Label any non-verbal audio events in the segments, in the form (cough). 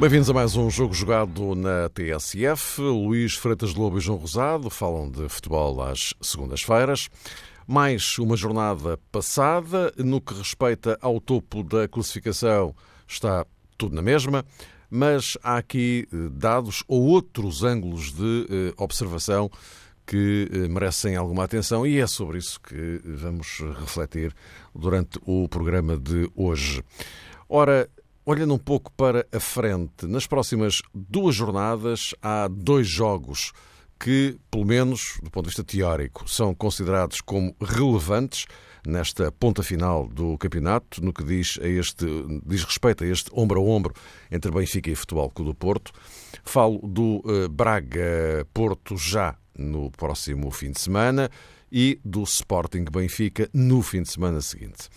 Bem-vindos a mais um jogo jogado na TSF. Luís Freitas Lobo e João Rosado falam de futebol às segundas-feiras. Mais uma jornada passada. No que respeita ao topo da classificação, está tudo na mesma, mas há aqui eh, dados ou outros ângulos de eh, observação que eh, merecem alguma atenção e é sobre isso que vamos refletir durante o programa de hoje. Ora, Olhando um pouco para a frente, nas próximas duas jornadas há dois jogos que, pelo menos do ponto de vista teórico, são considerados como relevantes nesta ponta final do campeonato, no que diz, a este, diz respeito a este ombro a ombro entre Benfica e Futebol Clube do Porto. Falo do uh, Braga-Porto já no próximo fim de semana e do Sporting Benfica no fim de semana seguinte.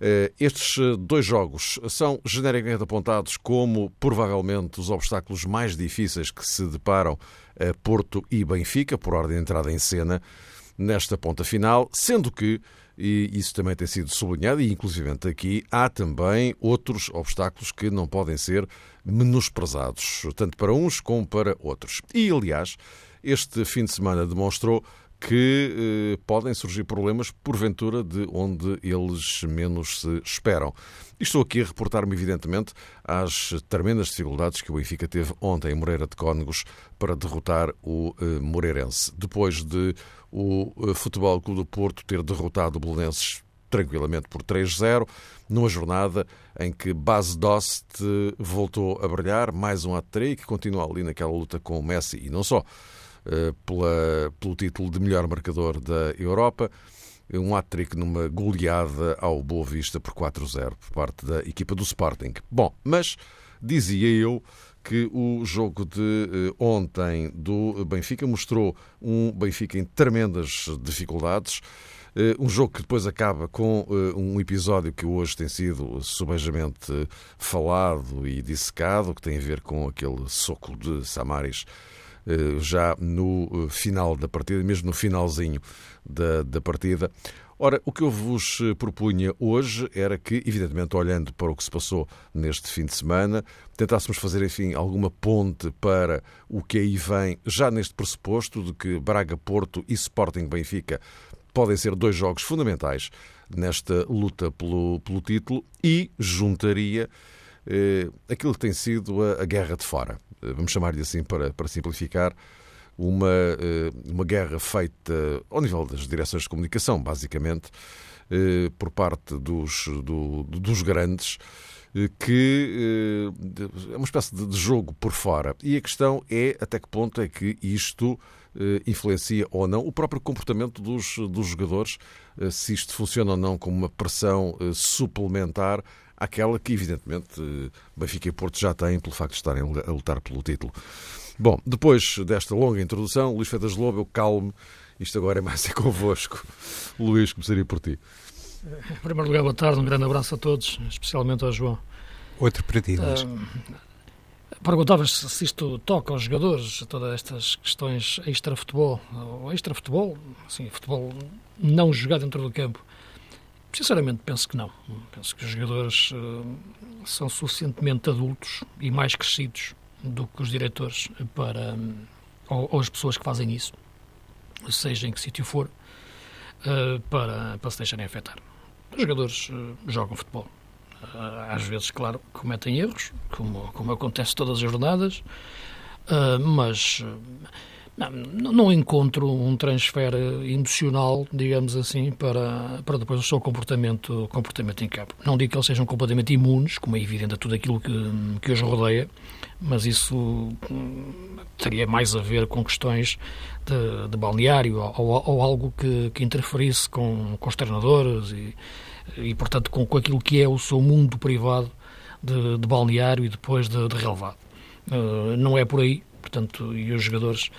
Eh, estes eh, dois jogos são genericamente apontados como provavelmente os obstáculos mais difíceis que se deparam a Porto e Benfica, por ordem de entrada em cena, nesta ponta final, sendo que, e isso também tem sido sublinhado, e inclusivamente aqui, há também outros obstáculos que não podem ser menosprezados, tanto para uns como para outros. E, aliás, este fim de semana demonstrou que eh, podem surgir problemas, porventura, de onde eles menos se esperam. E estou aqui a reportar-me, evidentemente, às tremendas dificuldades que o Benfica teve ontem em Moreira de Cónegos para derrotar o eh, Moreirense. Depois de o eh, Futebol Clube do Porto ter derrotado o Belenenses tranquilamente por 3-0, numa jornada em que Base Dost voltou a brilhar, mais um hat-trick, continua ali naquela luta com o Messi e não só. Eh, pela, pelo título de melhor marcador da Europa. Um hat-trick numa goleada ao Boa Vista por 4-0 por parte da equipa do Sporting. Bom, mas dizia eu que o jogo de eh, ontem do Benfica mostrou um Benfica em tremendas dificuldades. Eh, um jogo que depois acaba com um episódio que hoje tem sido subejamente falado e dissecado, que tem a ver com aquele soco de Samaris já no eh, final da partida, mesmo no finalzinho da, da partida. Ora, o que eu vos eh, propunha hoje era que, evidentemente, olhando para o que se passou neste fim de semana, tentássemos fazer, enfim, alguma ponte para o que aí vem, já neste pressuposto de que Braga, Porto e Sporting Benfica podem ser dois jogos fundamentais nesta luta pelo, pelo título e juntaria eh, aquilo que tem sido a, a guerra de fora. Eh, vamos chamar-lhe assim para, para simplificar, uma, eh, uma guerra feita ao nível das direções de comunicação, basicamente, eh, por parte dos, do, dos grandes, que é uma espécie de jogo por fora. E a questão é até que ponto é que isto influencia ou não o próprio comportamento dos, dos jogadores, se isto funciona ou não como uma pressão suplementar àquela que, evidentemente, Benfica e Porto já têm pelo facto de estarem a lutar pelo título. Bom, depois desta longa introdução, Luís Fedas Lobo, eu calmo, isto agora é mais é convosco. Luís, começaria por ti. Em primeiro lugar, boa tarde, um grande abraço a todos, especialmente ao João. Outro para ti, Luís. Uh, Perguntavas se isto toca aos jogadores, todas estas questões extra-futebol, ou extra-futebol, sim, futebol não jogado dentro do campo. Sinceramente, penso que não. Penso que os jogadores uh, são suficientemente adultos e mais crescidos do que os diretores para, um, ou, ou, as pessoas que fazem isso, seja em que sítio for, uh, para, para se deixarem afetar. Os jogadores uh, jogam futebol. às vezes, claro, cometem erros, como, como acontece todas as jornadas, mas não, não encontro um transfer emocional, digamos assim, para, para depois o seu comportamento, comportamento em campo. Não digo que eles sejam completamente imunes, como é evidente a tudo aquilo que, que os rodeia, mas isso hum, teria mais a ver com questões de, de balneário ou, ou, algo que, que interferisse com, com os treinadores e, e portanto, com, com aquilo que é o seu mundo privado de, de balneário e depois de, de relevado. Uh, não é por aí, portanto, e os jogadores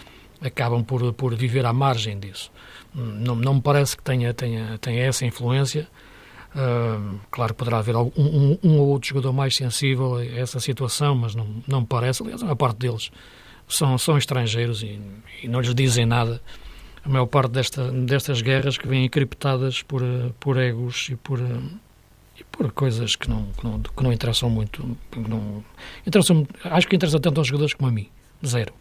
acabam por, por viver à margem disso. Não, não me parece que tenha, tenha, tenha essa influência. Uh, claro, poderá haver um, um, um, ou outro jogador mais sensível a essa situação, mas não, não me parece. Aliás, a maior parte deles são, são estrangeiros e, e não lhes dizem nada. A maior parte desta, destas guerras que vêm encriptadas por, por egos e por, e por coisas que não, que não, que não interessam muito. Que não, interessam, acho que interessa tanto aos jogadores como a mim. Zero.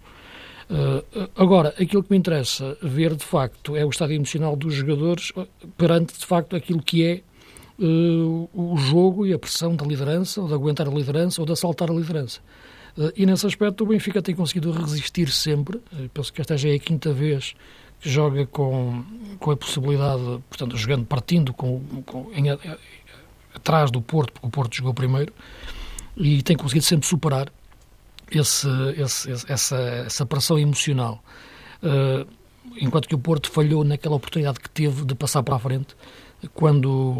Uh, agora, aquilo que me interessa ver de facto é o estado emocional dos jogadores perante de facto aquilo que é uh, o jogo e a pressão da liderança, ou de aguentar a liderança, ou de assaltar a liderança. Uh, e nesse aspecto o Benfica tem conseguido resistir sempre. Penso que esta já é a quinta vez que joga com, com a possibilidade, portanto, jogando, partindo com, com em, atrás do Porto, porque o Porto jogou primeiro, e tem conseguido sempre superar esse, esse, essa, essa pressão emocional. Uh, enquanto que o Porto falhou naquela oportunidade que teve de passar para a frente quando,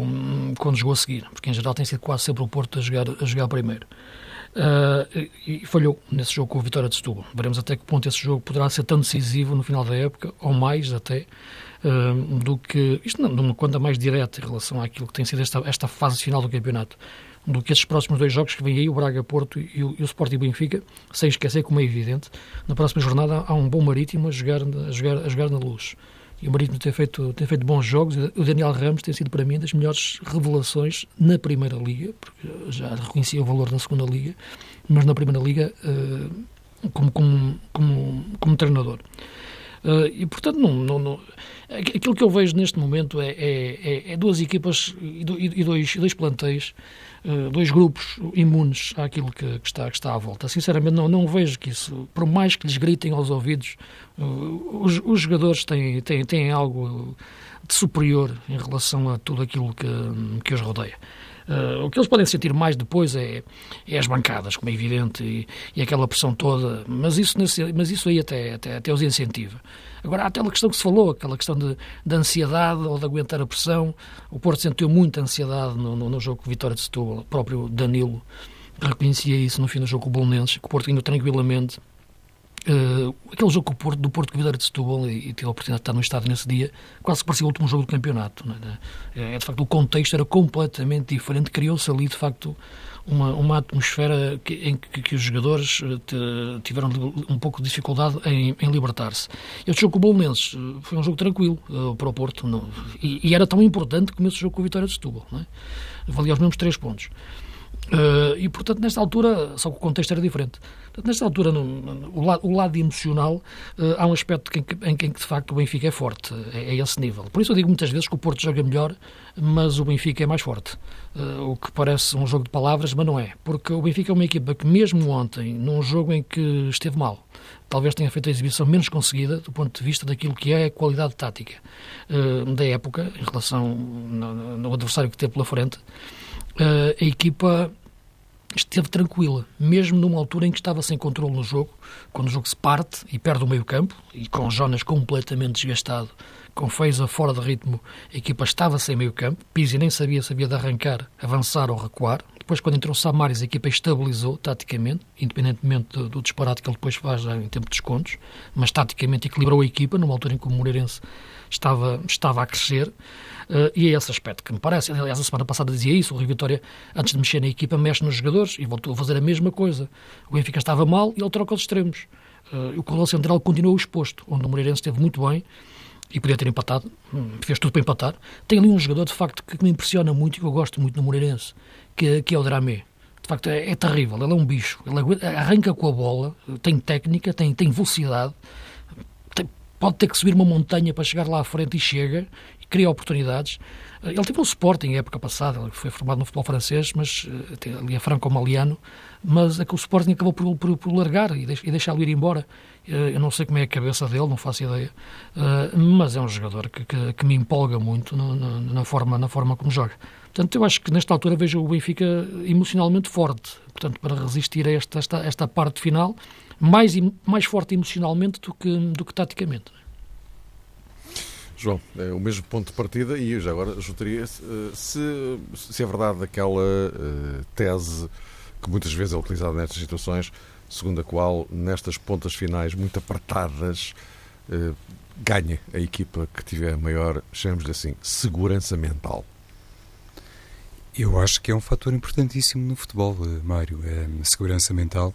quando jogou a seguir, porque em geral tem sido quase sempre o Porto a jogar, a jogar primeiro. Uh, e falhou nesse jogo com a vitória de Setúbal. Veremos até que ponto esse jogo poderá ser tão decisivo no final da época, ou mais até, uh, do que. Isto não, numa conta mais direta em relação àquilo que tem sido esta, esta fase final do campeonato, do que estes próximos dois jogos que vêm aí, o Braga-Porto e, o, e o Sporting Benfica, sem esquecer, como é evidente, na próxima jornada há um bom Marítimo a jogar, a jogar, a jogar na luz e o Marítimo tem feito, tem feito bons jogos. O Daniel Ramos tem sido, para mim, das melhores revelações na Primeira Liga, porque já reconhecia o valor na Segunda Liga, mas na Primeira Liga uh, como, como, como, como treinador. Uh, e, portanto, não, não, não, aquilo que eu vejo neste momento é, é, é, é duas equipas e, dois, dois plantéis eh, dois grupos imunes àquilo que, que, está, que está à volta. Sinceramente, não, não vejo que isso, por mais que lhes gritem aos ouvidos, uh, os, os, jogadores têm, têm, têm algo de superior em relação a tudo aquilo que, que os rodeia. Uh, o que eles podem sentir mais depois é, é as bancadas, como é evidente, e, e aquela pressão toda, mas isso, mas isso aí até, até, até os incentiva. Agora, há aquela questão que se falou, aquela questão de, de ansiedade ou de aguentar a pressão. O Porto sentiu muita ansiedade no, no, no jogo com Vitória de Setúbal, o próprio Danilo reconhecia isso no fim do jogo com o Bolonenses, que o Porto indo tranquilamente Uh, aquele jogo Porto, do Porto que Vitória de Setúbal e, e tive a oportunidade de estar no estádio nesse dia, quase parecia o último jogo do campeonato. É? é? de facto, o contexto era completamente diferente, criou-se ali, de facto, uma, uma atmosfera que, em que, que, os jogadores eh, tiveram um pouco de dificuldade em, em libertar-se. Este jogo com o Bolonenses eh, foi um jogo tranquilo uh, para o Porto não, e, e, era tão importante como esse jogo com a Vitória de Setúbal. Não é? Valia os mesmos três pontos. Uh, e, portanto, nesta altura, só que o contexto era diferente. Portanto, nesta altura, no, no, o, lado, o, lado, emocional, uh, há um aspecto em que, em que, de facto, o Benfica é forte, é, é, esse nível. Por isso eu digo muitas vezes que o Porto joga melhor, mas o Benfica é mais forte. Uh, o que parece um jogo de palavras, mas não é. Porque o Benfica é uma equipa que, mesmo ontem, num jogo em que esteve mal, talvez tenha feito a exibição menos conseguida do ponto de vista daquilo que é a qualidade tática da época, em relação no adversário que teve pela frente, a equipa esteve tranquila, mesmo numa altura em que estava sem controle no jogo, quando o jogo se parte e perde o meio campo, e com Jonas completamente desgastado, com Feiza fora de ritmo, a equipa estava sem meio campo, Pizzi nem sabia se havia de arrancar, avançar ou recuar, depois quando entrou Samaris a equipa estabilizou taticamente, independentemente do, do disparate que ele depois faz em tempo de descontos, mas taticamente equilibrou a equipa, numa altura em que o Moreirense estava, estava a crescer, Uh, e é esse aspecto que me parece. Aliás, a semana passada dizia isso. O Rio Vitória, antes de mexer na equipa, mexe nos jogadores e voltou a fazer a mesma coisa. O Benfica estava mal e ele troca os extremos. Uh, o corredor central continuou exposto, onde o Moreirense esteve muito bem e podia ter empatado, hum, fez tudo para empatar. Tem ali um jogador, de facto, que me impressiona muito e que eu gosto muito no Moreirense, que, que é o Dramé. De facto, é, é, terrível. Ele é um bicho. Ele arranca com a bola, tem técnica, tem, tem velocidade, pode ter que subir uma montanha para chegar lá à frente e chega cria oportunidades. Eh, ele teve um Sporting na época passada, ele foi formado no futebol francês, mas uh, ali é franco-maliano, mas é que o Sporting acabou por, por, por largar e, e deixá-lo ir embora. Uh, eu não sei como é a cabeça dele, não faço ideia, mas é um jogador que, que, que me empolga muito no, na, forma, na forma como joga. Portanto, eu acho que nesta altura vejo o Benfica emocionalmente forte, portanto, para resistir a esta, esta, esta parte final, mais, mais forte emocionalmente do que, do que taticamente. João, é o mesmo ponto de partida e eu já agora juntaria se, se é verdade aquela uh, tese que muitas vezes é utilizada nestas situações, segundo a qual nestas pontas finais muito apertadas uh, ganha a equipa que tiver maior, chamemos-lhe assim, segurança mental. Eu acho que é um fator importantíssimo no futebol, eh, Mário, é a segurança mental.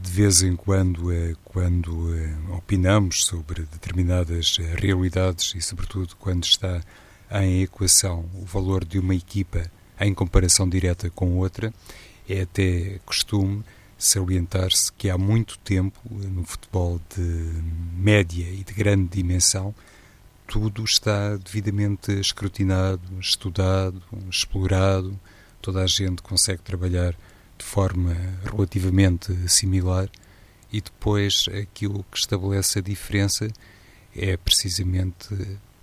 De vez em quando, é quando é, opinamos sobre determinadas realidades e, sobretudo, quando está em equação o valor de uma equipa em comparação direta com outra, é até costume salientar-se que há muito tempo no futebol de média e de grande dimensão tudo está devidamente escrutinado, estudado, explorado, toda a gente consegue trabalhar de forma relativamente similar e depois aquilo que estabelece a diferença é precisamente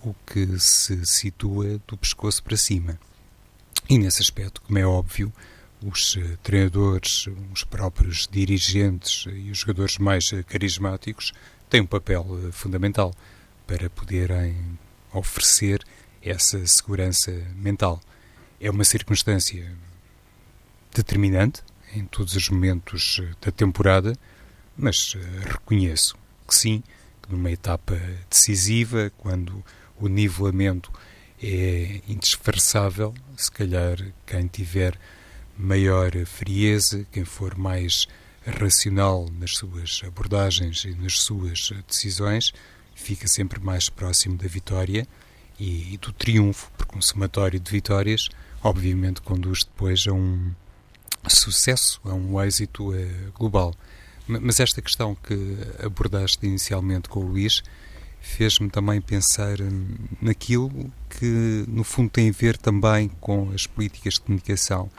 o que se situa do pescoço para cima. E nesse aspecto, como é óbvio, os treinadores, os próprios dirigentes e os jogadores mais carismáticos têm um papel fundamental para poderem oferecer essa segurança mental. É uma circunstância determinante em todos os momentos da temporada, mas eh, reconheço que sim, que numa etapa decisiva, quando o nivelamento é indisfarçável, se calhar quem tiver maior frieza, quem for mais racional nas suas abordagens e nas suas decisões, fica sempre mais próximo da vitória e, do triunfo, porque um somatório de vitórias, obviamente, conduz depois a um sucesso, a um êxito eh, global. Mas esta questão que abordaste inicialmente com o Luís fez-me também pensar hum, naquilo que, no fundo, tem a ver também com as políticas de comunicação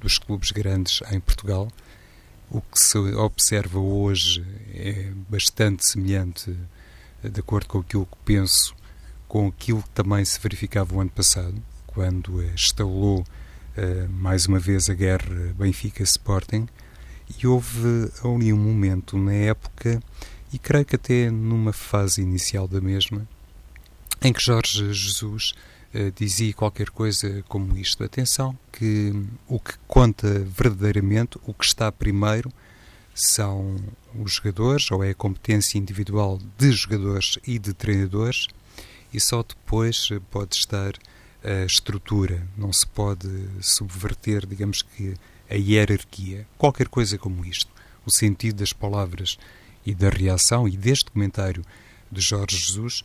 dos clubes grandes em Portugal. O que se observa hoje é bastante semelhante de acordo com aquilo que penso, com aquilo que também se verificava o ano passado, quando instalou uh, mais uma vez a guerra Benfica-Sporting, e houve ali um momento na época, e creio que até numa fase inicial da mesma, em que Jorge Jesus uh, dizia qualquer coisa como isto: atenção, que o que conta verdadeiramente, o que está primeiro, são os jogadores, ou é a competência individual de jogadores e de treinadores, e só depois pode estar a estrutura. Não se pode subverter, digamos que, a hierarquia. Qualquer coisa como isto. O sentido das palavras e da reação, e deste comentário de Jorge Jesus,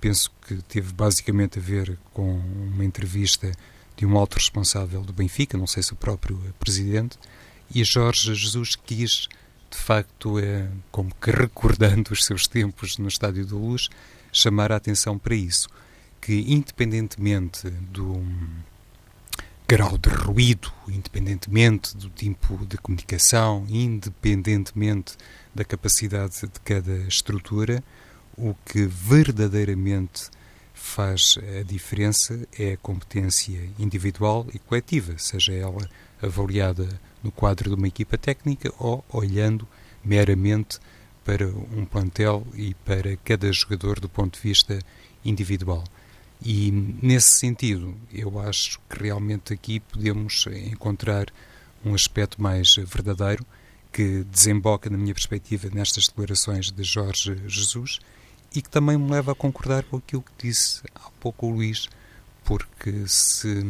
penso que teve basicamente a ver com uma entrevista de um alto responsável do Benfica, não sei se o próprio presidente, e Jorge Jesus quis de facto é como que recordando os seus tempos no Estádio da Luz, chamar a atenção para isso, que independentemente do grau de ruído, independentemente do tipo de comunicação, independentemente da capacidade de cada estrutura, o que verdadeiramente faz a diferença é a competência individual e coletiva, seja ela avaliada no quadro de uma equipa técnica ou olhando meramente para um plantel e para cada jogador do ponto de vista individual. E nesse sentido, eu acho que realmente aqui podemos encontrar um aspecto mais verdadeiro que desemboca, na minha perspectiva, nestas declarações de Jorge Jesus e que também me leva a concordar com aquilo que disse há pouco o Luís, porque se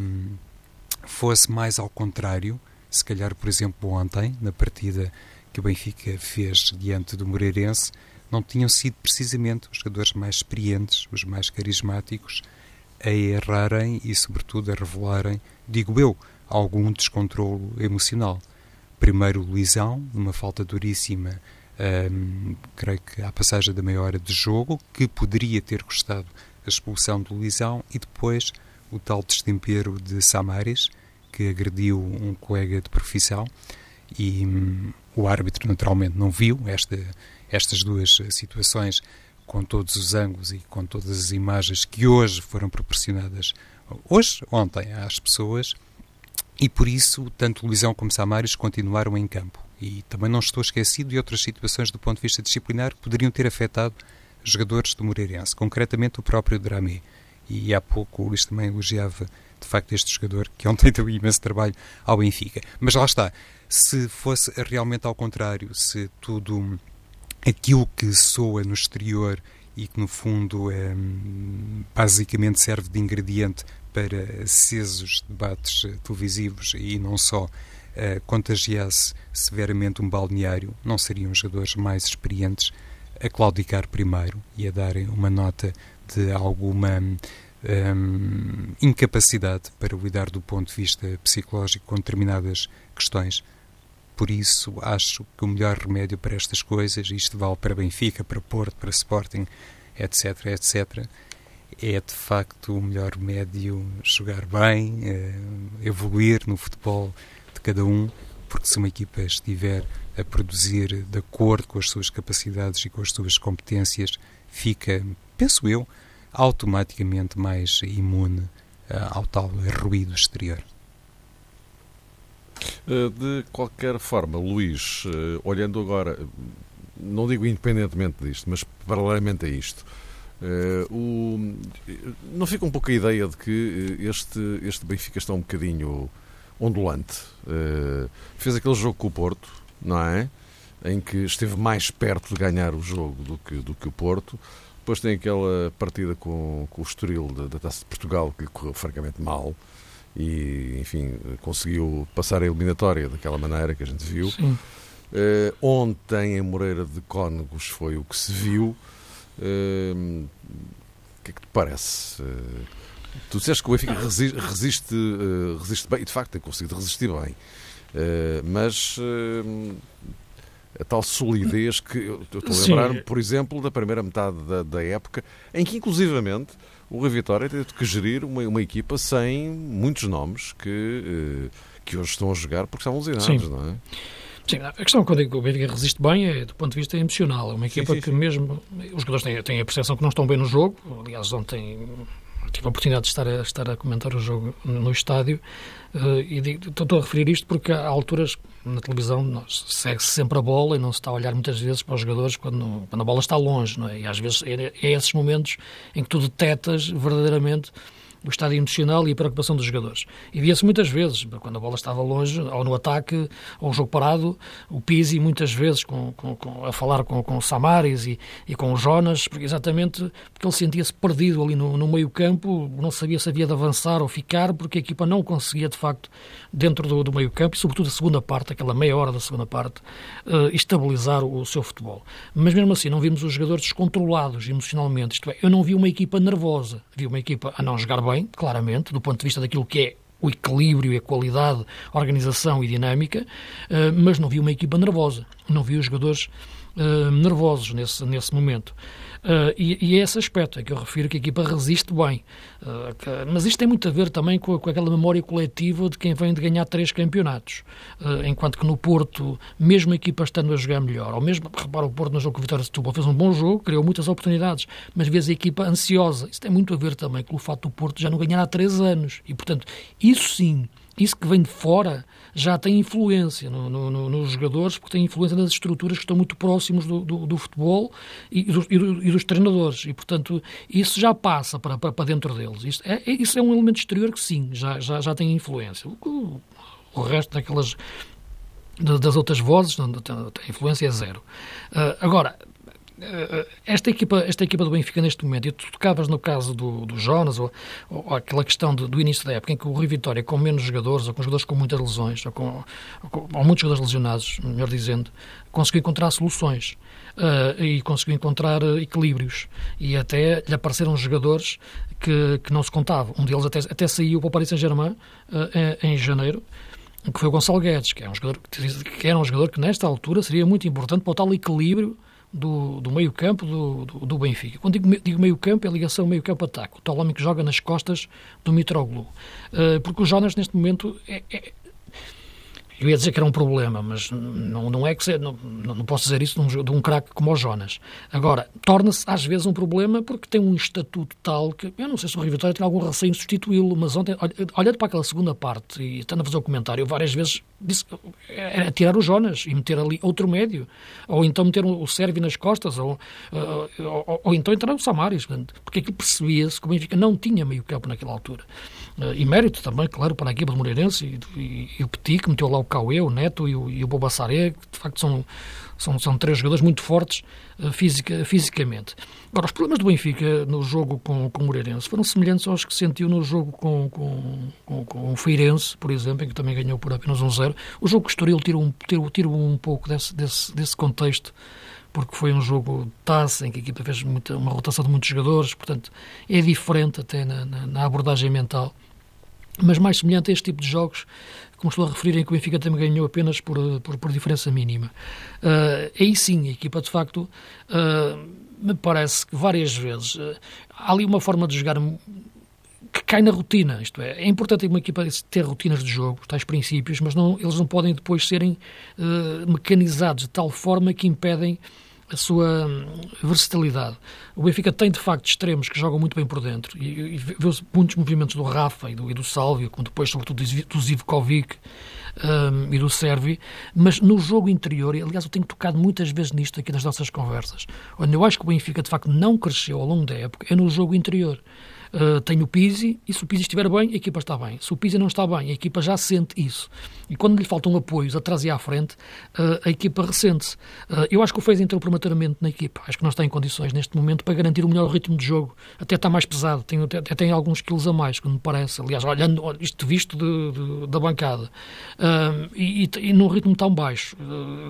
fosse mais ao contrário, se calhar, por exemplo, ontem, na partida que o Benfica fez diante do Moreirense, não tinham sido precisamente os jogadores mais experientes, os mais carismáticos, a errarem e, sobretudo, a revelarem, digo eu, algum descontrolo emocional. Primeiro, Luizão, numa falta duríssima, hum, creio que à passagem da meia hora de jogo, que poderia ter custado a expulsão do Luizão, e depois o tal destempero de Samares, que agrediu um colega de profissão e hum, o árbitro naturalmente não viu esta, estas duas situações com todos os ângulos e com todas as imagens que hoje foram proporcionadas hoje, ontem, às pessoas e por isso tanto Luizão como Samares continuaram em campo. E também não estou esquecido de outras situações do ponto de vista disciplinar que poderiam ter afetado jogadores do Moreirense, concretamente o próprio Dramé. E há pouco o Luís também elogiava de facto este jogador que ontem (laughs) deu imenso trabalho ao Benfica. Mas lá está, se fosse realmente ao contrário, se tudo aquilo que soa no exterior e que no fundo é, basicamente serve de ingrediente para acesos debates televisivos e não só uh, contagiasse severamente um balneário, não seriam jogadores mais experientes a claudicar primeiro e a darem uma nota de alguma um, incapacidade para lidar do ponto de vista psicológico com determinadas questões. Por isso, acho que o melhor remédio para estas coisas, isto vale para Benfica, para Porto, para Sporting, etc., etc., é de facto o melhor remédio jogar bem, eh, evoluir no futebol de cada um, porque se uma equipa estiver a produzir de acordo com as suas capacidades e com as suas competências, fica, penso eu, automaticamente mais imune uh, ao tal ruído exterior. Eh, de qualquer forma, Luís, eh, olhando agora, não digo independentemente disto, mas paralelamente a isto, o, não fica um pouco a ideia de que este, este Benfica está um bocadinho ondulante? Fez aquele jogo com o Porto, não é? Em que esteve mais perto de ganhar o jogo do que, do que o Porto. Depois tem aquela partida com, com o Estoril da, Taça de Portugal que correu francamente mal e, enfim, conseguiu passar a eliminatória daquela maneira que a gente viu. Uh, ontem em Moreira de Cónegos foi o que se viu. Uh, o que é que te parece? Uh, tu disseste que o Benfica resiste, resiste, resiste bem, e de facto tem conseguido resistir bem. Mas uh, a tal solidez que eu estou a lembrar-me, por exemplo, da primeira metade da, da, época, em que inclusivamente o Rio Vitória teve que gerir uma, uma equipa sem muitos nomes que, uh, que hoje estão a jogar porque estavam lesionados, não é? Sim, a questão quando digo que o Benfica resiste bem é do ponto de vista emocional. É uma equipa sim, sim, que mesmo os jogadores têm, têm a percepção que não estão bem no jogo. Aliás, ontem tive a oportunidade de estar a, estar a comentar o jogo no estádio uh, e estou a referir isto porque há alturas na televisão segue-se sempre a bola e não se está a olhar muitas vezes para os jogadores quando, quando a bola está longe, não é? E às vezes é, é esses momentos em que tu detectas verdadeiramente o estado emocional e a preocupação dos jogadores. E via-se muitas vezes, quando a bola estava longe, ou no ataque, ou o jogo parado, o Pizzi muitas vezes com, com, com, a falar com, com o Samaris e, e com o Jonas, porque exatamente porque ele sentia-se perdido ali no, no meio campo, não sabia se havia de avançar ou ficar, porque a equipa não conseguia, de facto, dentro do, do meio campo, e sobretudo a segunda parte, aquela meia hora da segunda parte, uh, estabilizar o, o seu futebol. Mas mesmo assim, não vimos os jogadores descontrolados emocionalmente, isto é, eu não vi uma equipa nervosa, vi uma equipa a não jogar bem, claramente, do ponto de vista daquilo que é o equilíbrio a qualidade, organização e dinâmica, eh, mas não vi uma equipa nervosa, não vi os jogadores eh, nervosos nesse, nesse momento. Uh, e, e, é esse aspecto é que eu refiro que a equipa resiste bem. Uh, que, mas isto tem muito a ver também com, com, aquela memória coletiva de quem vem de ganhar três campeonatos. Uh, enquanto que no Porto, mesmo a equipa estando a jogar melhor, ou mesmo, repara, o Porto no jogo com o Vitória de Setúbal fez um bom jogo, criou muitas oportunidades, mas vês a equipa ansiosa. Isso tem muito a ver também com o fato do Porto já não ganhar há três anos. E, portanto, isso sim, isso que vem de fora já tem influência no, no, nos jogadores, porque tem influência nas estruturas que estão muito próximos do, do, do futebol e, do, e, e, dos treinadores. E, portanto, isso já passa para, para, para dentro deles. Isso é, é, isso é um elemento exterior que, sim, já, já, já tem influência. O, o resto daquelas das outras vozes, a influência é zero. Uh, agora, esta equipa, esta equipa do Benfica neste momento, e tu tocavas no caso do, do Jonas, ou, ou aquela questão do, do, início da época, em que o Rio Vitória, com menos jogadores, ou com jogadores com muitas lesões, ou, com, ou, com, ou muitos jogadores lesionados, melhor dizendo, conseguiu encontrar soluções uh, e conseguiu encontrar uh, equilíbrios. E até lhe apareceram jogadores que, que não se contavam. Um deles até, até saiu para o Paris Saint-Germain uh, em, em janeiro, que foi o Gonçalo Guedes, que, é um jogador, que era um jogador que nesta altura seria muito importante para o tal equilíbrio do, do meio-campo do, do, do, Benfica. Quando digo, digo meio-campo, é a ligação meio-campo-ataque. O tal homem que joga nas costas do Mitroglou. Uh, porque o Jonas, neste momento, é, é, eu ia dizer que era um problema, mas não, não é que não, não posso dizer isso de um, de um craque como o Jonas. Agora, torna-se às vezes um problema porque tem um estatuto tal que eu não sei se o Rio Vitória tem algum receio em substituí-lo, mas ontem, olhando para aquela segunda parte e estando a fazer o comentário, várias vezes disse era tirar o Jonas e meter ali outro médio, ou então meter o Sérvio nas costas, ou, ou, ou, ou então entrar o Samaris, porque aqui percebia-se que o Benfica não tinha meio campo naquela altura. E mérito também, claro, para a equipa do Moreirense e, e, e o Petit, que meteu lá o Cauê, o Neto e o, e o Bobassaré, que de facto são, são, são três jogadores muito fortes uh, fisica, fisicamente. Agora, os problemas do Benfica no jogo com, com o Moreirense foram semelhantes aos que sentiu no jogo com, com, com, com o Feirense, por exemplo, em que também ganhou por apenas um zero. O jogo o Estoril tirou um, tirou, tirou um pouco desse, desse, desse contexto porque foi um jogo taça em que a equipa fez muita, uma rotação de muitos jogadores, portanto é diferente até na, na, na, abordagem mental, mas mais semelhante a este tipo de jogos, como estou a referir, em que o Benfica também ganhou apenas por, por, por diferença mínima. Uh, aí sim, a equipa de facto uh, me parece que várias vezes uh, há ali uma forma de jogar que cai na rotina, isto é, é importante uma equipa ter rotinas de jogo, tais princípios, mas não, eles não podem depois serem mecanizados de tal forma que impedem a sua hum, versatilidade. O Benfica tem, de facto, extremos que jogam muito bem por dentro e, e vê-se muitos movimentos do Rafa e do, e do Sálvio, como depois, sobretudo, do Zivkovic um, e do Servi, mas no jogo interior, e aliás eu tenho tocado muitas vezes nisto aqui nas nossas conversas, onde eu acho que o Benfica, de facto, não cresceu ao longo da época, é no jogo interior. Uh, tem o Pizzi e se o Pizzi estiver bem, a equipa está bem. Se o Pizzi não está bem, a equipa já sente isso. E quando lhe faltam apoios atrás e à frente, uh, a equipa ressente-se. Uh, eu acho que o fez entrou prematuramente na equipa. Acho que não está em condições neste momento para garantir o melhor ritmo de jogo. Até está mais pesado, tem, até, tem alguns quilos a mais, quando me parece. Aliás, olhando isto visto de, de, da bancada. E, e, e, num ritmo tão baixo,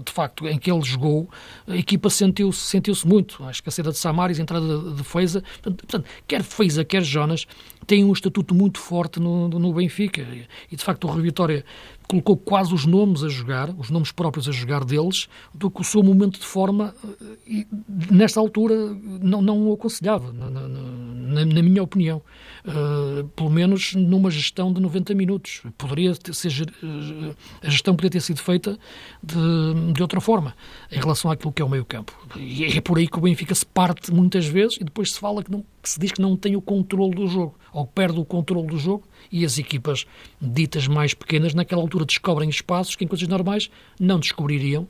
de facto, em que ele jogou, a equipa sentiu-se sentiu muito. Acho que a saída de Samaris, a entrada de, de Feiza, portanto, quer Feiza, quer Jonas, têm um estatuto muito forte no, no Benfica. E, de facto, o Rio Vitória colocou quase os nomes a jogar, os nomes próprios a jogar deles, do que o seu momento de forma, eh, e, nesta altura, não, não o aconselhava, na, na, na, minha opinião. Uh, pelo menos numa gestão de 90 minutos. Poderia ter, ser, uh, a gestão poderia ter sido feita de, de outra forma, em relação àquilo que é o meio-campo. E é por aí que o Benfica se parte muitas vezes e depois se fala que, não, que se diz que não tem o controle do jogo, ou perde o controle do jogo, e as equipas ditas mais pequenas, naquela altura, descobrem espaços que em coisas normais não descobririam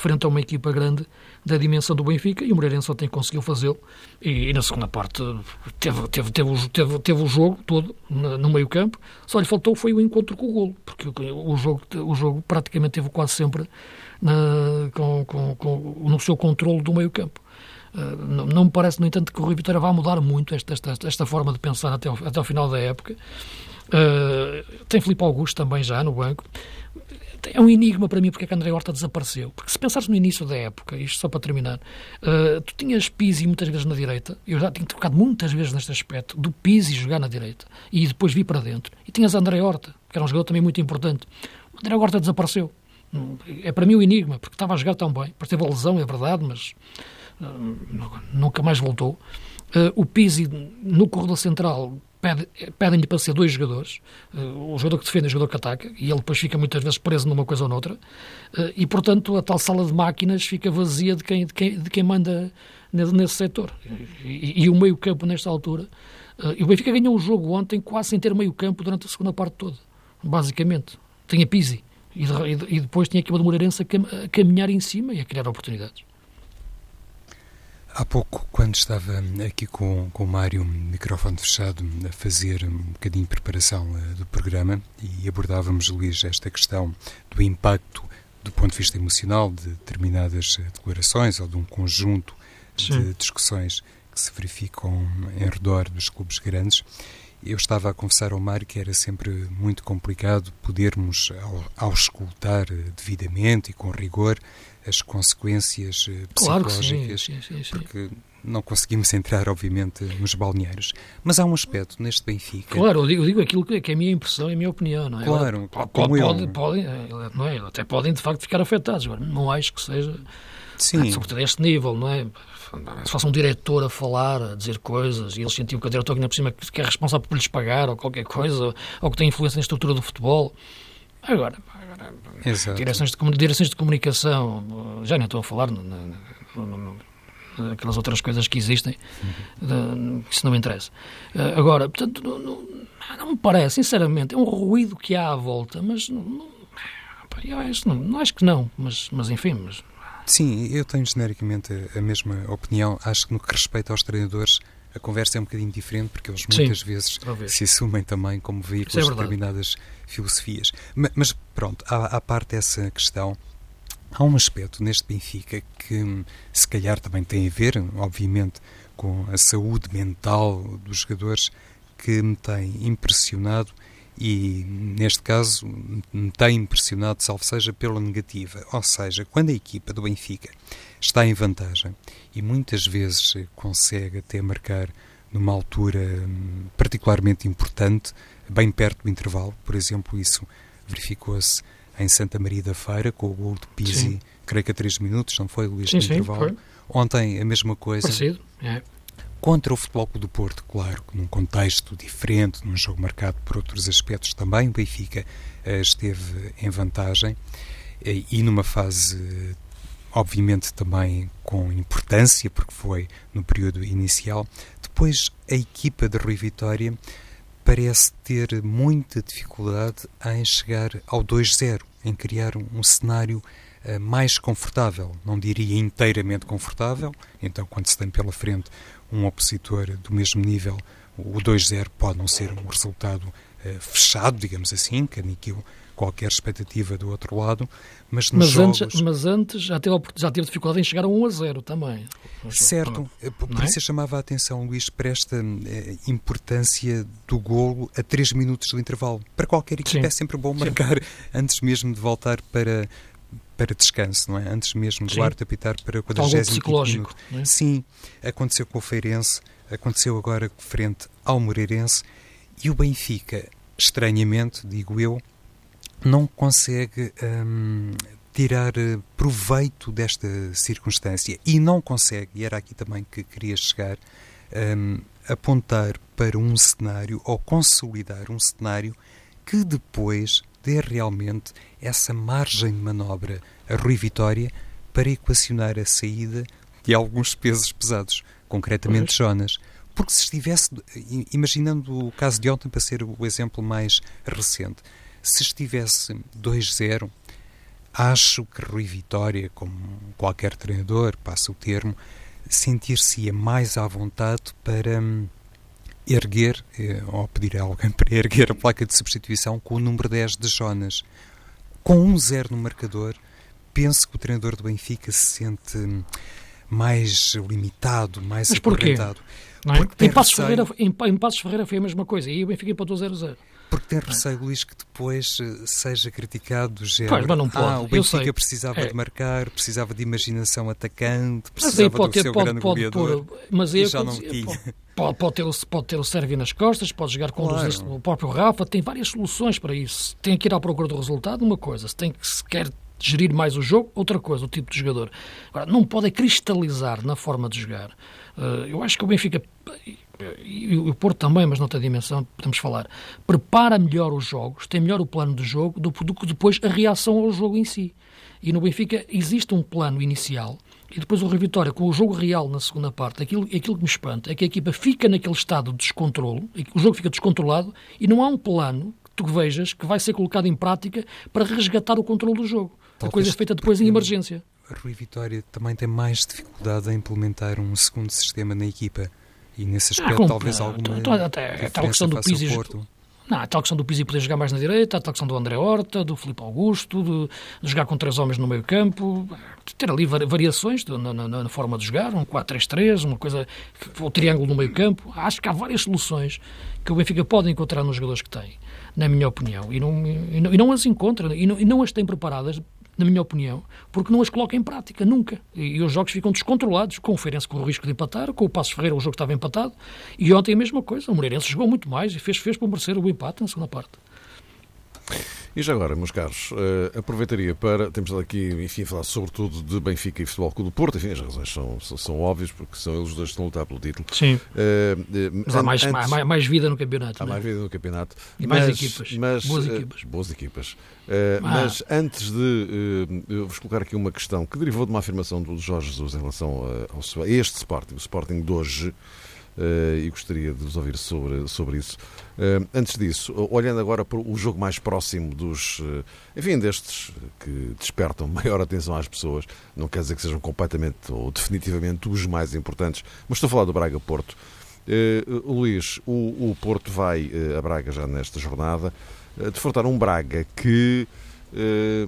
frente a uma equipa grande da dimensão do Benfica e o Moreirense ontem conseguiu fazê-lo e, e, na segunda parte teve, teve, teve, o, teve, teve o jogo todo no, no meio campo, só lhe faltou foi o encontro com o golo, porque o, o jogo, o jogo praticamente teve quase sempre na, com, com, com, no seu controle do meio campo. Uh, não, me parece, no entanto, que o Rui Vitória vá mudar muito esta, esta, esta forma de pensar até, até ao final da época. Uh, tem Filipe Augusto também já no banco. É um enigma para mim porque é que André Horta desapareceu. Porque se pensares no início da época, isto só para terminar, uh, tu tinhas Pizzi muitas vezes na direita, eu já tinha tocado muitas vezes neste aspecto, do Pizzi jogar na direita e depois vir para dentro. E tinhas André Horta, que era um jogador também muito importante. O André Horta desapareceu. É para mim o enigma, porque estava a jogar tão bem. Depois teve a lesão, é verdade, mas nunca mais voltou. Uh, o Pizzi no corredor central pede, pedem-lhe para ser dois jogadores, uh, o jogador que defende e o jogador que ataca, e ele depois fica muitas vezes preso numa coisa ou noutra, uh, e portanto a tal sala de máquinas fica vazia de quem, de quem, de quem manda nesse, setor. E, e, o meio-campo, nesta altura, e o Benfica ganhou o jogo ontem quase sem ter meio-campo durante a segunda parte toda, basicamente. Tinha Pizzi, e, de, e depois tinha aqui uma Moreirense a, a caminhar em cima e a criar oportunidades. Há pouco, quando estava aqui com, com o Mário, microfone fechado, a fazer um bocadinho de preparação uh, do programa e abordávamos, Luís, esta questão do impacto do ponto de vista emocional de determinadas uh, declarações ou de um conjunto Sim. de discussões que se verificam em redor dos clubes grandes. Eu estava a confessar ao Mário que era sempre muito complicado podermos, ao, ao escutar uh, devidamente e com rigor, as consequências eh, psicológicas, claro sim, sim, sim, porque não conseguimos (laughs) entrar, obviamente, nos balneários. Mas há um aspecto neste Benfica. Claro, eu digo, eu digo aquilo que é a minha impressão e a minha opinião, não é? Claro, pode, pode, podem, eh, não é? até podem de facto ficar afetados, não acho que seja. Sim. Sobretudo a este nível, não é? Se fosse um diretor a falar, a dizer coisas, e eles sentiam que o diretor que, por cima, que é responsável por lhes pagar ou qualquer coisa, ou que tem influência na estrutura do futebol. Agora, Exato. Direções, de, direções de comunicação, já nem estou a falar naquelas outras coisas que existem, uhum. isso não me interessa. Eh, agora, portanto, não, não, não, me parece, sinceramente, é um ruído que há à volta, mas não, não, eu acho, não, não acho que não, mas, mas enfim. Mas... Sim, eu tenho genericamente a mesma opinião. Acho que no que respeita aos treinadores, a conversa é um bocadinho diferente porque eles muitas Sim, vezes talvez. se assumem também como veículos é de determinadas filosofias. Mas, mas pronto, à, à parte dessa questão, há um aspecto neste Benfica que se calhar também tem a ver, obviamente, com a saúde mental dos jogadores que me tem impressionado e, neste caso, me tem impressionado, salvo seja, pela negativa. Ou seja, quando a equipa do Benfica está em vantagem e muitas vezes consegue até marcar numa altura hum, particularmente importante, bem perto do intervalo, por exemplo, isso verificou-se em Santa Maria da Feira, com o gol de Pisi, sim. creio que a 3 minutos, não foi, Luís, sim, no sim, intervalo. Foi. Ontem a mesma coisa. Parecido, é contra o Futebol Clube do Porto, claro, num contexto diferente, num jogo marcado por outros aspectos também, o Benfica uh, esteve em vantagem uh, e numa fase, obviamente, também com importância, porque foi no período inicial. Depois, a equipa de Rui Vitória parece ter muita dificuldade em chegar ao 2-0, em criar um, cenário uh, mais confortável, não diria inteiramente confortável, então quando se tem pela frente um opositor do mesmo nível, o 2-0 pode não ser um resultado uh, fechado, digamos assim, que aniquilou qualquer expectativa do outro lado, mas nos mas jogos... Antes, mas antes já teve, já teve dificuldade em chegar a 1 a 0 também. Certo, eh, por é? isso eu chamava a atenção, Luís, para esta eh, importância do golo a 3 minutos do intervalo. Para qualquer equipe Sim. é sempre bom marcar Sim. antes mesmo de voltar para, para descanso, não é? Antes mesmo do árbitro apitar para o 40 psicológico. É? Sim, aconteceu com o Feirense, aconteceu agora frente ao Moreirense e o Benfica, estranhamente, digo eu, não consegue hum, tirar eh, proveito desta circunstância e não consegue, e era aqui também que queria chegar, hum, apontar para um cenário ou consolidar um cenário que depois dê realmente essa margem de manobra a Rui Vitória para equacionar a saída de alguns pesos pesados, concretamente Jonas. Porque se estivesse, imaginando o caso de ontem para ser o exemplo mais recente, se estivesse 2-0, acho que Rui Vitória, como qualquer treinador, passa o termo, sentir-se-ia mais à vontade para hum, erguer, eh, ou pedir a alguém (laughs) para erguer a placa de substituição com o número 10 de Jonas. Com 1-0 no marcador, penso que o treinador do Benfica se sente hum, mais limitado, mais Mas porquê? Não é? em, Passos. Ferreira, em, em Passos Ferreira foi a mesma coisa e o Benfica empatou 0-0. Porque tem receio, Luís, que depois eh, seja criticado do género. Pois, mas não pode. Ah, o Benfica precisava é. de marcar, precisava de imaginação atacante, precisava mas pode do ter, seu pode, grande pode goleador. Pôr, mas aí já não tinha. Pode, pode, ter, pode ter o Sérvio nas costas, pode jogar com claro. o próprio Rafa, tem várias soluções para isso. Tem que ir à procura do resultado, uma coisa. Se tem que se quer gerir mais o jogo, outra coisa, o tipo de jogador. Agora, não pode cristalizar na forma de jogar. Uh, eu acho que o Benfica e o Porto também, mas noutra dimensão, podemos falar, prepara melhor os jogos, tem melhor o plano de jogo do, do que depois a reação ao jogo em si. E no Benfica existe um plano inicial e depois o Rio Vitória, com o jogo real na segunda parte, aquilo, aquilo que me espanta é que a equipa fica naquele estado de descontrolo, o jogo fica descontrolado e não há um plano que tu vejas que vai ser colocado em prática para resgatar o controle do jogo. Talvez a coisa é feita depois em emergência. Rui Vitória também tem mais dificuldade em implementar um segundo sistema na equipa e nesse ah, aspecto, ah, talvez alguma. Então, até, a tal questão do Pizzi. Não, a tal questão do Pizzi poder jogar mais na direita, a tal questão do André Horta, do Filipe Augusto, de, de jogar com três homens no meio campo, ter ali variações de, na, na, na, forma de jogar, um 4-3-3, uma coisa, o triângulo no meio campo. Acho que há várias soluções que o Benfica pode encontrar nos jogadores que tem, na minha opinião, e não, e não, e não as encontra, e não, e não as tem preparadas na minha opinião, porque não as coloca em prática, nunca. E, e os jogos ficam descontrolados, com o Feirense com o risco de empatar, com o Passos Ferreira o jogo estava empatado, e ontem a mesma coisa, o Moreirense jogou muito mais e fez, fez para merecer o empate na segunda parte. E já agora, meus caros, uh, aproveitaria para. Temos aqui, enfim, falar sobretudo de Benfica e Futebol Clube do Porto. Enfim, as razões são, são óbvias, porque são eles dois que estão a lutar pelo título. Sim. Uh, mas há mais, antes, mais, mais, vida no campeonato. Há né? mais vida no campeonato. E mais equipas. Mas, boas equipas. boas equipas. Ah. Mas antes de. eu vos colocar aqui uma questão que derivou de uma afirmação do Jorge Jesus em relação a, ao, a este Sporting, o Sporting de hoje. Uh, e gostaria de vos ouvir sobre, sobre isso. Uh, antes disso, olhando agora para o jogo mais próximo dos, uh, enfim, destes que despertam (laughs) maior atenção às pessoas, não quer dizer que sejam completamente ou definitivamente os mais importantes, mas estou a falar do Braga-Porto. Uh, Luís, o, o, Porto vai uh, a Braga já nesta jornada uh, defrontar um Braga que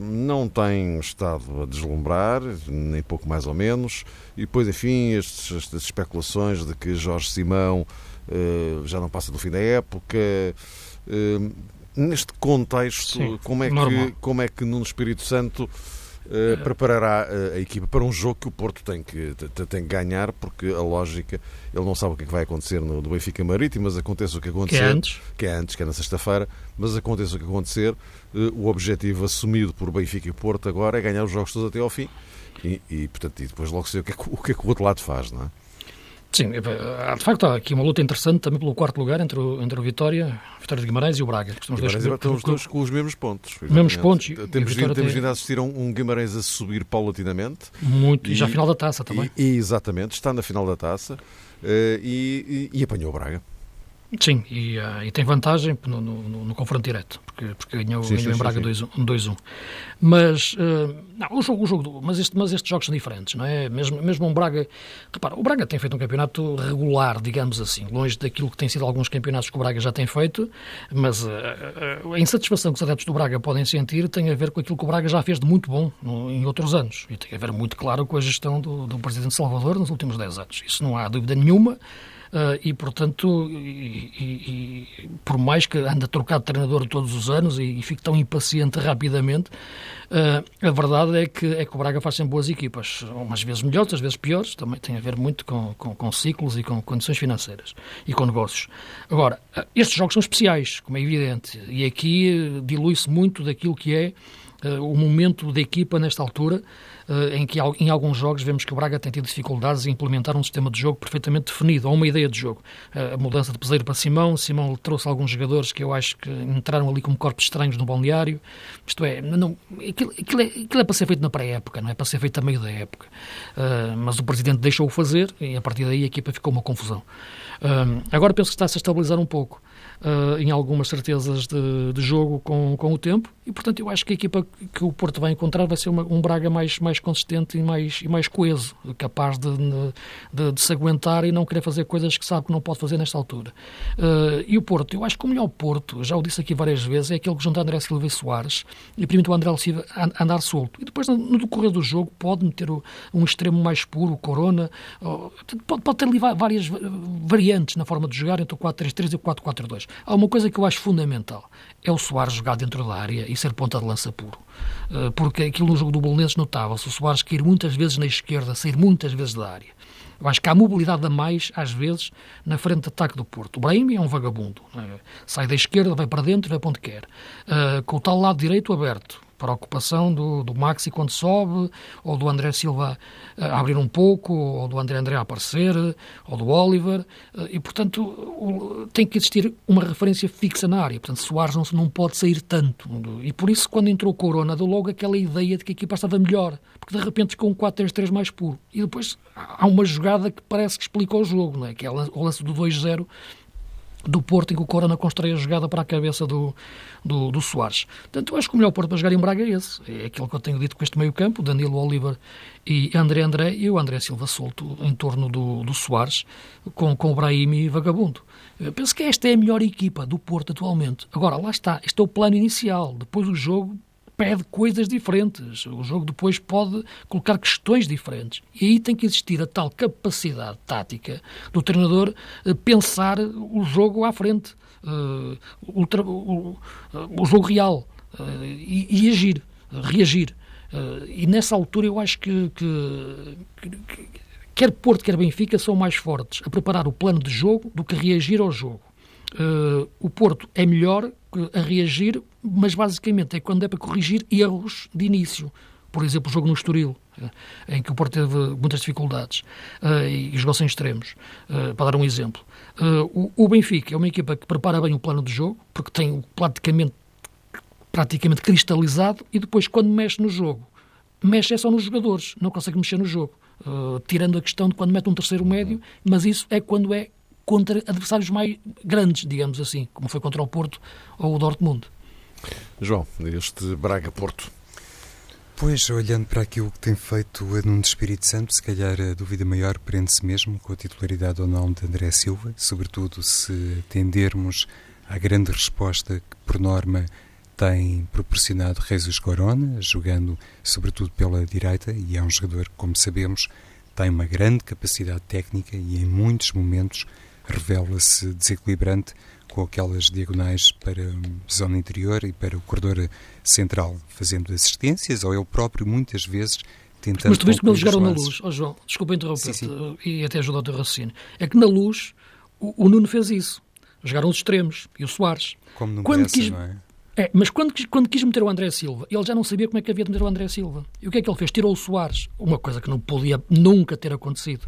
não tem estado a deslumbrar, nem pouco mais ou menos, e depois, enfim, estes, estas especulações de que Jorge Simão já não passa do fim da época. neste contexto, Sim, como, é que, como é que Nuno Espírito Santo Uh, preparará uh, a equipa para um jogo que o Porto tem que, tem que ganhar, porque a lógica, ele não sabe o que, é que vai acontecer no, no Benfica Marítimo, mas aconteça o que acontecer. Que é antes. Que é antes, que é na sexta-feira, mas aconteça o que acontecer, uh, o objetivo assumido por Benfica e Porto agora é ganhar os jogos todos até ao fim. E, e portanto, e depois logo sei o que, é que, o que é que o outro lado faz, não é? Sim, há de facto há aqui uma luta interessante também pelo quarto lugar entre o, entre o Vitória, Vitória de Guimarães e o Braga. Que Guimarães dois, estão os dois com os mesmos pontos. Mesmos pontos. Temos, vindo, temos vindo a assistir a um, um Guimarães a subir paulatinamente. Muito, e, e já final da taça também. E, exatamente, está na final da taça uh, e, e, e apanhou o Braga. Sim, e, uh, e tem vantagem no, no, no, confronto direto, porque, porque ganhou, sim, ganhou sim, em Braga 2-1. Mas, uh, não, o jogo, o jogo mas, este, mas estes jogos são diferentes, não é? Mesmo, mesmo um Braga. Repara, o Braga tem feito um campeonato regular, digamos assim, longe daquilo que tem sido alguns campeonatos que o Braga já tem feito, mas uh, a insatisfação que os adeptos do Braga podem sentir tem a ver com aquilo que o Braga já fez de muito bom no, em outros anos. E tem a ver muito claro com a gestão do, do Presidente Salvador nos últimos 10 anos. Isso não há dúvida nenhuma. Uh, e, portanto, e, e, por mais que ande a trocar de treinador todos os anos e, e fique tão impaciente rapidamente, uh, a verdade é que, é que o Braga faz sempre boas equipas, umas vezes melhores, outras vezes piores, também tem a ver muito com, com, com ciclos e com condições financeiras e com negócios. Agora, uh, estes jogos são especiais, como é evidente, e aqui dilui-se muito daquilo que é o momento da equipa nesta altura, em que em alguns jogos vemos que o Braga tem tido dificuldades em implementar um sistema de jogo perfeitamente definido, ou uma ideia de jogo. Eh, a mudança de peseiro para Simão, Simão trouxe alguns jogadores que eu acho que entraram ali como corpos estranhos no balneário, isto é, não, aquilo, aquilo é, aquilo é para ser feito na pré-época, não é para ser feito a meio da época. Uh, mas o Presidente deixou-o fazer e a partir daí a equipa ficou uma confusão. Uh, agora penso que está-se a estabilizar um pouco uh, em algumas certezas de, de, jogo com, com o tempo e, portanto, eu acho que a equipa que o Porto vai encontrar vai ser uma, um Braga mais, mais consistente e mais, e mais coeso, capaz de, de, de, se aguentar e não querer fazer coisas que sabe que não pode fazer nesta altura. Uh, e o Porto, eu acho que o melhor Porto, já o disse aqui várias vezes, é aquele que junta André Silva e Soares e permite o André Silva andar solto. E depois, no decorrer do jogo, pode meter um extremo mais puro, o Corona, pode, pode ter ali várias variantes na forma de jogar entre o 4-3-3 e o 4-4-2. Há uma coisa que eu acho fundamental, é o Soares jogar dentro da área e ser ponta de lança puro. Eh, porque aquilo no jogo do Bolonenses notava-se o Soares cair muitas vezes na esquerda, sair muitas vezes da área. Eu acho que há mobilidade a mais, às vezes, na frente de ataque do Porto. O Brahim é um vagabundo. É? Sai da esquerda, vai para dentro, vai para onde quer. Uh, com o tal lado direito aberto para a ocupação do, do Maxi quando sobe, ou do André Silva uh, abrir um pouco, ou do André André aparecer, ou do Oliver, uh, e portanto o, tem que existir uma referência fixa na área. Portanto, Soares não, não pode sair tanto. E por isso, quando entrou Corona, deu logo aquela ideia de que a equipa estava melhor, porque de repente ficou um 4-3-3 mais puro. E depois há uma jogada que parece que explica o jogo, não é? que é o lance do 2-0 do Porto em que o Corona constrói a jogada para a cabeça do, do, do Soares. Portanto, eu acho que o melhor Porto para jogar em Braga é esse. É aquilo que eu tenho dito com este meio campo, Danilo Oliver e André André, e o André Silva solto em torno do, do Soares, com, com o Brahim e Vagabundo. Eu penso que esta é a melhor equipa do Porto atualmente. Agora, lá está, este é o plano inicial. Depois o jogo pede coisas diferentes. O jogo depois pode colocar questões diferentes. E aí tem que existir a tal capacidade tática do treinador eh, pensar o jogo à frente, ultra, o, o, jogo real uh, e, e, agir, reagir. E nessa altura eu acho que, que, que quer Porto, quer Benfica são mais fortes a preparar o plano de jogo do que reagir ao jogo. Uh, o Porto é melhor a reagir, mas basicamente é quando é para corrigir erros de início. Por exemplo, o jogo no Estoril, eh, em que o Porto teve muitas dificuldades uh, e jogou sem extremos, uh, para dar um exemplo. O, o, Benfica é uma equipa que prepara bem o plano de jogo, porque tem praticamente, praticamente cristalizado, e depois, quando mexe no jogo, mexe é só nos jogadores, não consegue mexer no jogo. tirando a questão de quando mete um terceiro médio, mas isso é quando é contra adversários mais grandes, digamos assim, como foi contra o Porto ou o Dortmund. João, este Braga-Porto. Pois, olhando para aquilo que tem feito o Nuno de Espírito Santo, se calhar a dúvida maior prende-se mesmo com a titularidade ou não de André Silva, sobretudo se atendermos à grande resposta que, por norma, tem proporcionado Jesus Corona, jogando sobretudo pela direita, e é um jogador, como sabemos, tem uma grande capacidade técnica e em muitos momentos revela-se desequilibrante com aquelas diagonais para a zona interior e para o corredor central, fazendo assistências, ou ele próprio, muitas vezes, tentando... Mas tu viste como eles jogaram na luz, oh, João, desculpa interromper-te, e até ajudar o teu raciocínio. É que na luz o, o, Nuno fez isso. Jogaram os extremos e o Soares. Como não Quando quis... não é? É, mas quando, quando quis meter o André Silva, ele já não sabia como é que havia de meter o André Silva. E o que é que ele fez? Tirou o Soares, uma coisa que não podia nunca ter acontecido.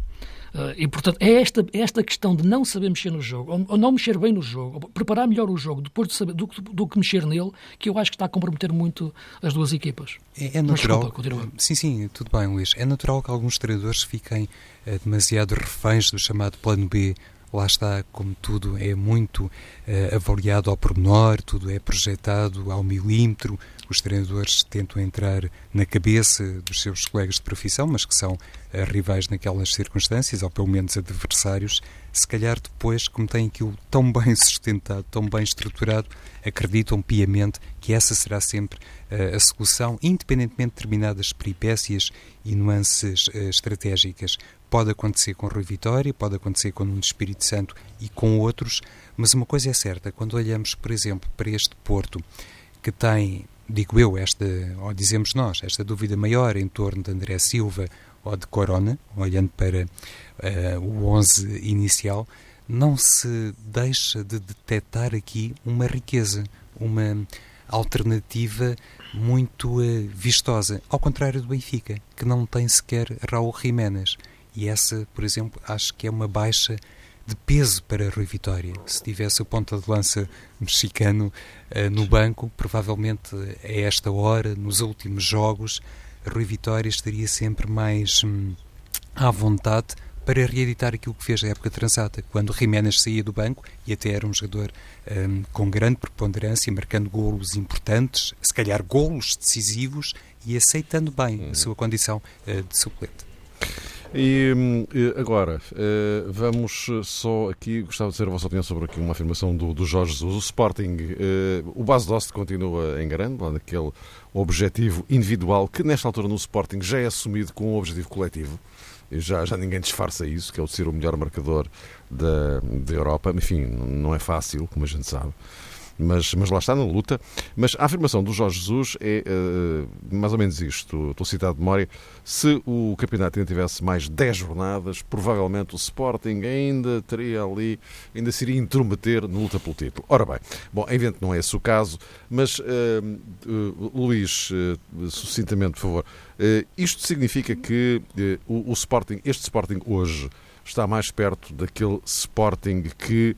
Uh, e, portanto, é esta, é esta questão de não saber mexer no jogo, ou, ou não mexer bem no jogo, ou preparar melhor o jogo depois de saber do, do, que mexer nele, que eu acho que está a comprometer muito as duas equipas. É, é natural. desculpa, sim, sim, tudo bem, Luís. É natural que alguns treinadores fiquem uh, demasiado reféns do chamado plano B lá está, como tudo é muito uh, avaliado ao pormenor, tudo é projetado ao milímetro, os treinadores tentam entrar na cabeça dos seus colegas de profissão, mas que são uh, rivais naquelas circunstâncias, ou pelo menos adversários, se calhar depois, como têm aquilo tão bem (laughs) sustentado, tão bem estruturado, acreditam piamente que essa será sempre uh, a solução, independentemente de determinadas peripécias e nuances uh, estratégicas. Pode acontecer com Rui Vitória, pode acontecer com o Espírito Santo e com outros, mas uma coisa é certa, quando olhamos, por exemplo, para este Porto, que tem, digo eu, esta, ou dizemos nós, esta dúvida maior em torno de André Silva ou de Corona, olhando para uh, o 11 inicial, não se deixa de detectar aqui uma riqueza, uma alternativa muito uh, vistosa, ao contrário do Benfica, que não tem sequer Raul Jiménez. E essa, por exemplo, acho que é uma baixa de peso para Rui Vitória. Se tivesse o ponta de lança mexicano uh, no banco, provavelmente a esta hora, nos últimos jogos, Rui Vitória estaria sempre mais hum, à vontade para reeditar aquilo que fez a época transata, quando Jiménez saía do banco e até era um jogador um, com grande preponderância, marcando golos importantes, se calhar golos decisivos e aceitando bem a uhum. sua condição uh, de suplente. E agora, eh, vamos só aqui, gostava de saber a vossa opinião sobre aqui uma afirmação do, do Jorge Jesus. O Sporting, eh, o base Dost continua em grande, lá naquele objetivo individual, que nesta altura no Sporting já é assumido com um objetivo coletivo. Já, já ninguém disfarça isso, que é o de ser o melhor marcador da, da Europa. Enfim, não é fácil, como a gente sabe mas, mas lá está na luta. Mas a afirmação do Jorge Jesus é uh, mais ou menos isto, estou citado de memória. Se o campeonato ainda tivesse mais 10 jornadas, provavelmente o Sporting ainda teria ali, ainda se iria intrometer na luta pelo título. Ora bem, bom, evidente não é esse o caso, mas uh, uh, Luís, sucintamente, por favor, isto significa que o, o Sporting, este Sporting hoje, está mais perto daquele Sporting que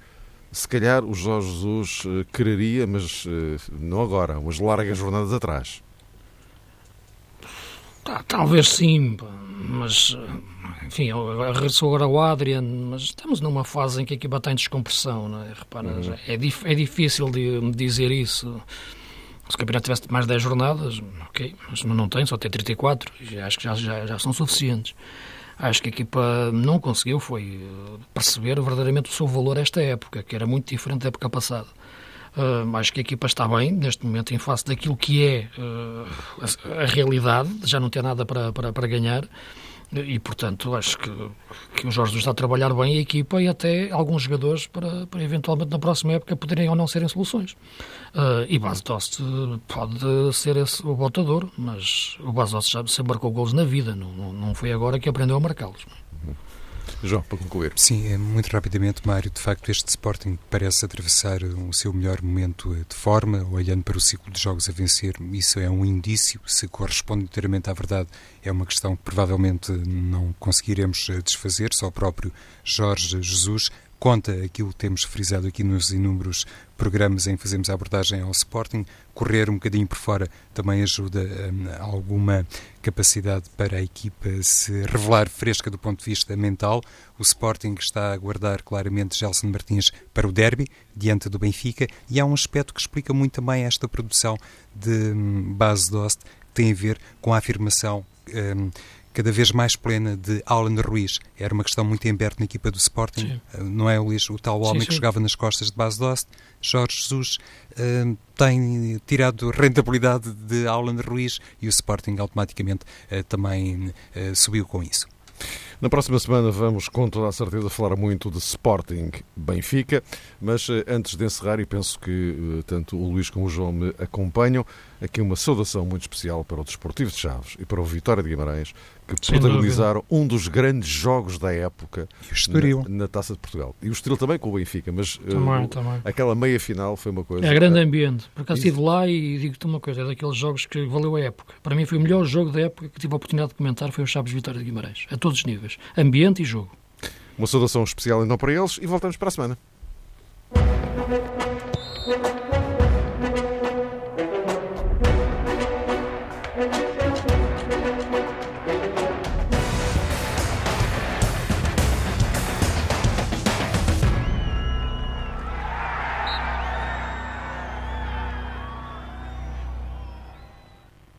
se calhar o Jorge Jesus eh, quereria, mas eh, não agora, umas largas jornadas atrás. Tá, talvez sim, mas enfim, regressou agora o Adrian, mas estamos numa fase em que a equipa está em descompressão, não é? Repara, uhum. é, dif é difícil de dizer isso. Se o campeonato tivesse mais 10 jornadas, ok, mas não tem, só tem 34, e acho que já, já, já são suficientes acho que a equipa não conseguiu foi eh, perceber verdadeiramente o seu valor esta época, que era muito diferente da época passada. Uh, acho que a equipa está bem, neste momento, em face daquilo que é uh, a, a, realidade, já não ter nada para, para, para ganhar. E, portanto, acho que, que o Jorge está a trabalhar bem a equipa e até alguns jogadores para, para eventualmente na próxima época poderem ou não serem soluções. Uh, e Bas Dost pode ser esse o botador, mas o Bas Dost já sempre marcou gols na vida, não, não foi agora que aprendeu a marcá-los. João, para concluir. Sim, é muito rapidamente, Mário. De facto, este Sporting parece atravessar o seu melhor momento de forma, olhando para o ciclo de jogos a vencer. Isso é um indício. Se corresponde inteiramente à verdade, é uma questão que provavelmente não conseguiremos eh, desfazer. Só o próprio Jorge Jesus conta aquilo que temos frisado aqui nos inúmeros programas em que fazemos a abordagem ao Sporting. Correr um bocadinho por fora também ajuda um, alguma capacidade para a equipa se revelar fresca do ponto de vista mental. O Sporting está a aguardar claramente Gelson Martins para o derby, diante do Benfica, e há um aspecto que explica muito também esta produção de um, base Dost, tem a ver com a afirmação um, cada vez mais plena de Alan Ruiz. Era uma questão muito em aberto na equipa do Sporting, sim. não é, Luís? O tal homem sim, sim. que jogava nas costas de base Dost. Jorge Jesus uh, tem tirado rentabilidade de Alan Ruiz e o Sporting automaticamente uh, também uh, subiu com isso. Na próxima semana vamos, com toda a certeza, falar muito de Sporting Benfica, mas antes de encerrar, e penso que tanto o Luís como o João me acompanham, aqui uma saudação muito especial para o Desportivo de Chaves e para o Vitória de Guimarães, que Sem protagonizaram dúvida. um dos grandes jogos da época na, na, Taça de Portugal. E o Estoril também com o Benfica, mas eh, também, uh, também. aquela meia final foi uma coisa... É grande ambiente. Por acaso estive lá e digo-te uma coisa, é daqueles jogos que valeu a época. Para mim foi o melhor jogo da época que tive a oportunidade de comentar, foi o Chaves Vitória de Guimarães, a todos os níveis. Ambiente e jogo. Uma saudação especial então para eles e voltamos para a semana.